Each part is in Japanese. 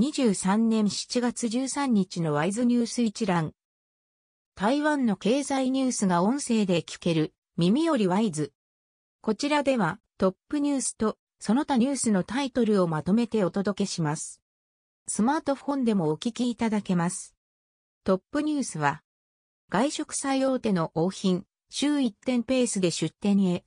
2023年7月13日のワイズニュース一覧。台湾の経済ニュースが音声で聞ける耳よりワイズ。こちらではトップニュースとその他ニュースのタイトルをまとめてお届けします。スマートフォンでもお聞きいただけます。トップニュースは外食最大手の王品、週1店ペースで出店へ。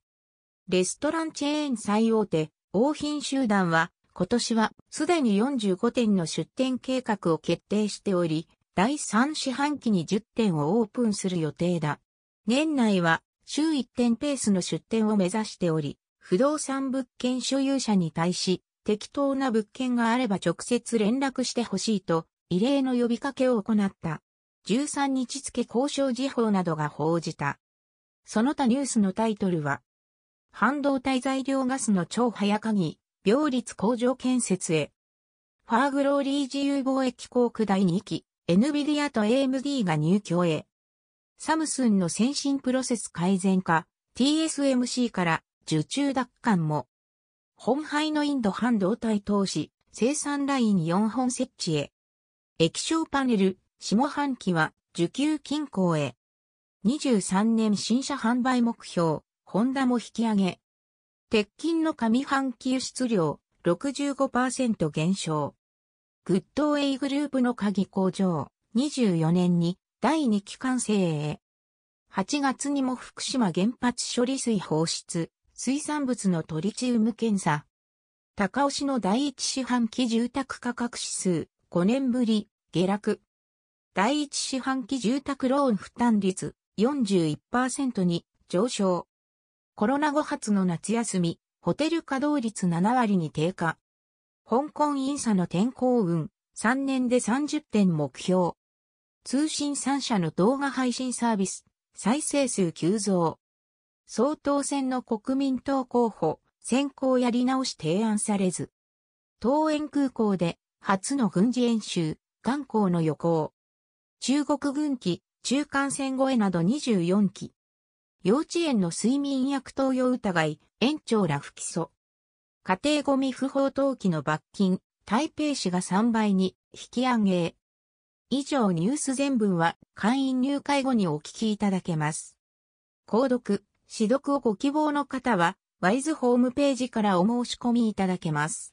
レストランチェーン最大手、王品集団は今年はすでに45店の出店計画を決定しており、第3四半期に10店をオープンする予定だ。年内は週1店ペースの出店を目指しており、不動産物件所有者に対し、適当な物件があれば直接連絡してほしいと、異例の呼びかけを行った。13日付交渉時報などが報じた。その他ニュースのタイトルは、半導体材料ガスの超早鍵、病率工場建設へ。ファーグローリー自由貿易航空第2期、NVIDIA と AMD が入居へ。サムスンの先進プロセス改善化、TSMC から受注奪還も。本廃のインド半導体投資、生産ライン4本設置へ。液晶パネル、下半期は受給均衡へ。23年新車販売目標、ホンダも引き上げ。鉄筋の上半期輸出量65%減少。グッドウェイグループの鍵工場24年に第2期完成へ。8月にも福島原発処理水放出、水産物のトリチウム検査。高尾市の第一四半期住宅価格指数5年ぶり下落。第一四半期住宅ローン負担率41%に上昇。コロナ後初の夏休み、ホテル稼働率7割に低下。香港インサの天候運、3年で30点目標。通信3社の動画配信サービス、再生数急増。総統選の国民党候補、選考やり直し提案されず。東園空港で初の軍事演習、眼光の予行。中国軍機、中間戦越えなど24機。幼稚園の睡眠薬投与疑い、園長ら不起訴。家庭ゴミ不法投棄の罰金、台北市が3倍に引き上げ。以上ニュース全文は会員入会後にお聞きいただけます。購読、指読をご希望の方は、ワイズホームページからお申し込みいただけます。